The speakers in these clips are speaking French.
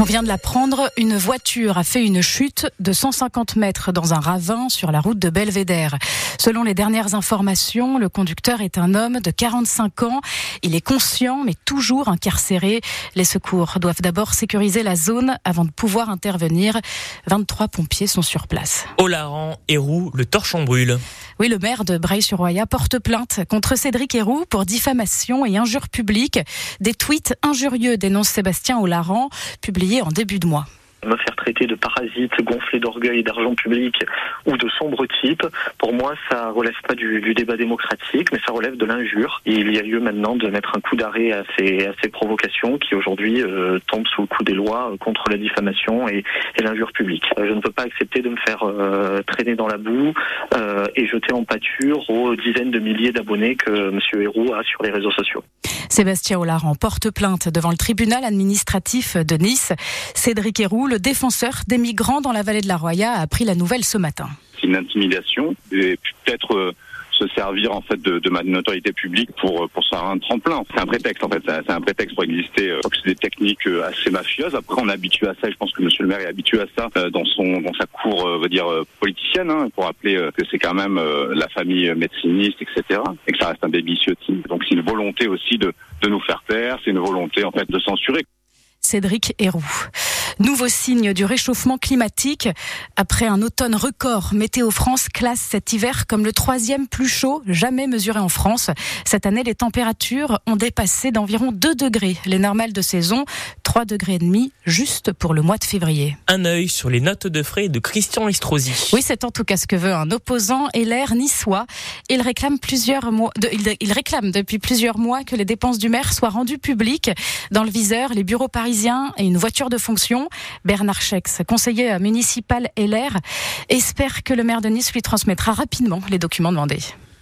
On vient de l'apprendre, une voiture a fait une chute de 150 mètres dans un ravin sur la route de Belvédère. Selon les dernières informations, le conducteur est un homme de 45 ans. Il est conscient mais toujours incarcéré. Les secours doivent d'abord sécuriser la zone avant de pouvoir intervenir. 23 pompiers sont sur place. Au Laran, Héroux, le torchon brûle. Oui, le maire de Breil-sur-Roya porte plainte contre Cédric Héroux pour diffamation et injure publique. Des tweets injurieux dénoncent Sébastien Olaran, publiés en début de mois me faire traiter de parasite, gonflé d'orgueil et d'argent public ou de sombre type, pour moi, ça relève pas du, du débat démocratique, mais ça relève de l'injure. Il y a lieu maintenant de mettre un coup d'arrêt à ces, à ces provocations qui aujourd'hui euh, tombent sous le coup des lois contre la diffamation et, et l'injure publique. Euh, je ne peux pas accepter de me faire euh, traîner dans la boue euh, et jeter en pâture aux dizaines de milliers d'abonnés que M. Héroux a sur les réseaux sociaux. Sébastien Hollard porte plainte devant le tribunal administratif de Nice. Cédric Héroux, le défenseur des migrants dans la vallée de la Roya, a appris la nouvelle ce matin. C'est une intimidation et peut-être euh, se servir en fait de, ma notoriété publique pour pour se faire un tremplin. C'est un prétexte en fait, c'est un prétexte pour exister. Euh, c'est des techniques euh, assez mafieuses. Après, on est habitué à ça. Je pense que Monsieur le Maire est habitué à ça dans son dans sa cour, on va dire politicienne, hein, pour rappeler que c'est quand même la famille médeciniste, etc. Et que ça reste un baby Donc c'est une volonté aussi de de nous faire taire. C'est une volonté en fait de censurer. Cédric Héroux. Nouveau signe du réchauffement climatique. Après un automne record, Météo France classe cet hiver comme le troisième plus chaud jamais mesuré en France. Cette année, les températures ont dépassé d'environ 2 degrés les normales de saison, 3 degrés et demi juste pour le mois de février. Un œil sur les notes de frais de Christian Estrosi. Oui, c'est en tout cas ce que veut un opposant et l'air niçois. Il réclame plusieurs mois, de, il, il réclame depuis plusieurs mois que les dépenses du maire soient rendues publiques. Dans le viseur, les bureaux parisiens et une voiture de fonction. Bernard Chex, conseiller municipal LR, espère que le maire de Nice lui transmettra rapidement les documents demandés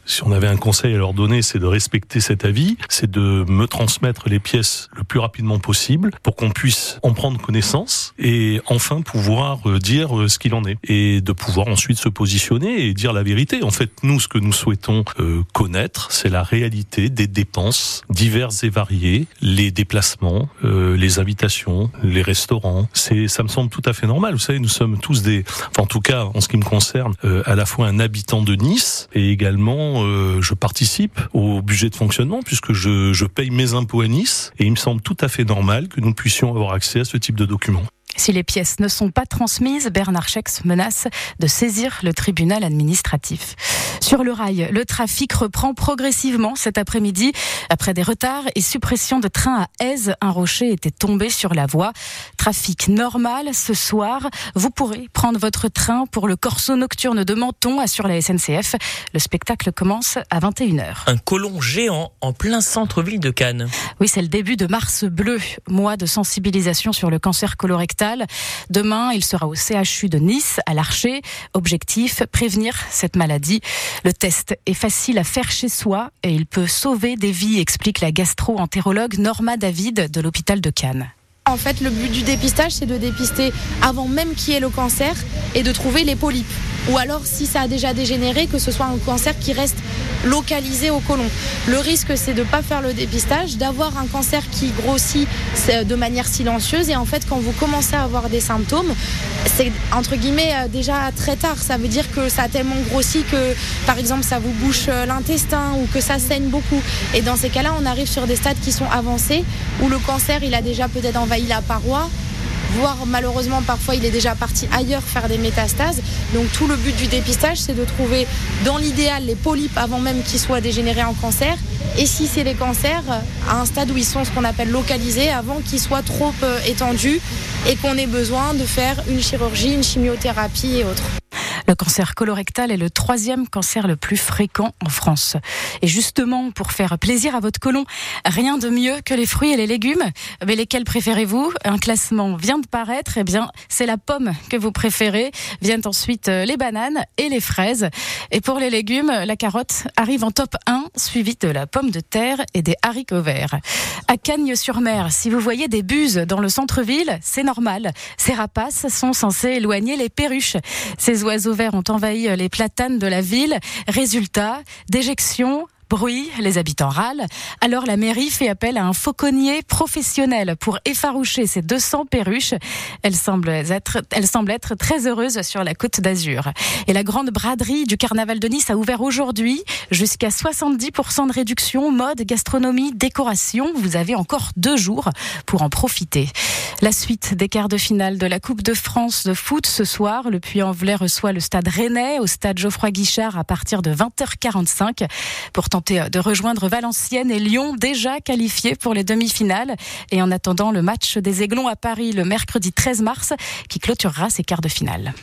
si on avait un conseil à leur donner, c'est de respecter cet avis, c'est de me transmettre les pièces le plus rapidement possible pour qu'on puisse en prendre connaissance et enfin pouvoir euh, dire euh, ce qu'il en est et de pouvoir ensuite se positionner et dire la vérité. En fait, nous, ce que nous souhaitons euh, connaître, c'est la réalité des dépenses diverses et variées, les déplacements, les invitations, les restaurants. C'est, ça me semble tout à fait normal. Vous savez, nous sommes tous des, enfin, en tout cas, en ce qui me concerne, à la fois un habitant de Nice et également euh, je participe au budget de fonctionnement puisque je, je paye mes impôts à Nice et il me semble tout à fait normal que nous puissions avoir accès à ce type de documents. Si les pièces ne sont pas transmises, Bernard Chex menace de saisir le tribunal administratif. Sur le rail, le trafic reprend progressivement cet après-midi. Après des retards et suppression de trains à Aise, un rocher était tombé sur la voie. Trafic normal ce soir. Vous pourrez prendre votre train pour le Corso nocturne de Menton, assure la SNCF. Le spectacle commence à 21h. Un colon géant en plein centre-ville de Cannes. Oui, c'est le début de Mars bleu, mois de sensibilisation sur le cancer colorectal Demain, il sera au CHU de Nice, à l'Archer. Objectif, prévenir cette maladie. Le test est facile à faire chez soi et il peut sauver des vies, explique la gastro-entérologue Norma David de l'hôpital de Cannes. En fait, le but du dépistage, c'est de dépister avant même qu'il y ait le cancer et de trouver les polypes. Ou alors, si ça a déjà dégénéré, que ce soit un cancer qui reste localisé au côlon. Le risque, c'est de ne pas faire le dépistage, d'avoir un cancer qui grossit de manière silencieuse. Et en fait, quand vous commencez à avoir des symptômes, c'est entre guillemets euh, déjà très tard. Ça veut dire que ça a tellement grossi que, par exemple, ça vous bouche euh, l'intestin ou que ça saigne beaucoup. Et dans ces cas-là, on arrive sur des stades qui sont avancés où le cancer, il a déjà peut-être envahi la paroi voire malheureusement parfois il est déjà parti ailleurs faire des métastases. Donc tout le but du dépistage, c'est de trouver dans l'idéal les polypes avant même qu'ils soient dégénérés en cancer. Et si c'est les cancers, à un stade où ils sont ce qu'on appelle localisés, avant qu'ils soient trop euh, étendus et qu'on ait besoin de faire une chirurgie, une chimiothérapie et autres. Le cancer colorectal est le troisième cancer le plus fréquent en France. Et justement, pour faire plaisir à votre colon, rien de mieux que les fruits et les légumes. Mais lesquels préférez-vous? Un classement vient de paraître. Eh bien, c'est la pomme que vous préférez. Viennent ensuite euh, les bananes et les fraises. Et pour les légumes, la carotte arrive en top 1, suivie de la pomme de terre et des haricots verts. À Cagnes-sur-Mer, si vous voyez des buses dans le centre-ville, c'est normal. Ces rapaces sont censés éloigner les perruches. Ces oiseaux ont envahi les platanes de la ville. Résultat, déjection, bruit, les habitants râlent. Alors la mairie fait appel à un fauconnier professionnel pour effaroucher ces 200 perruches. Elle semble être, elle semble être très heureuse sur la côte d'Azur. Et la grande braderie du carnaval de Nice a ouvert aujourd'hui jusqu'à 70% de réduction, mode, gastronomie, décoration. Vous avez encore deux jours pour en profiter. La suite des quarts de finale de la Coupe de France de foot ce soir. Le Puy-en-Velay reçoit le stade Rennais au stade Geoffroy Guichard à partir de 20h45 pour tenter de rejoindre Valenciennes et Lyon déjà qualifiés pour les demi-finales. Et en attendant le match des Aiglons à Paris le mercredi 13 mars qui clôturera ces quarts de finale.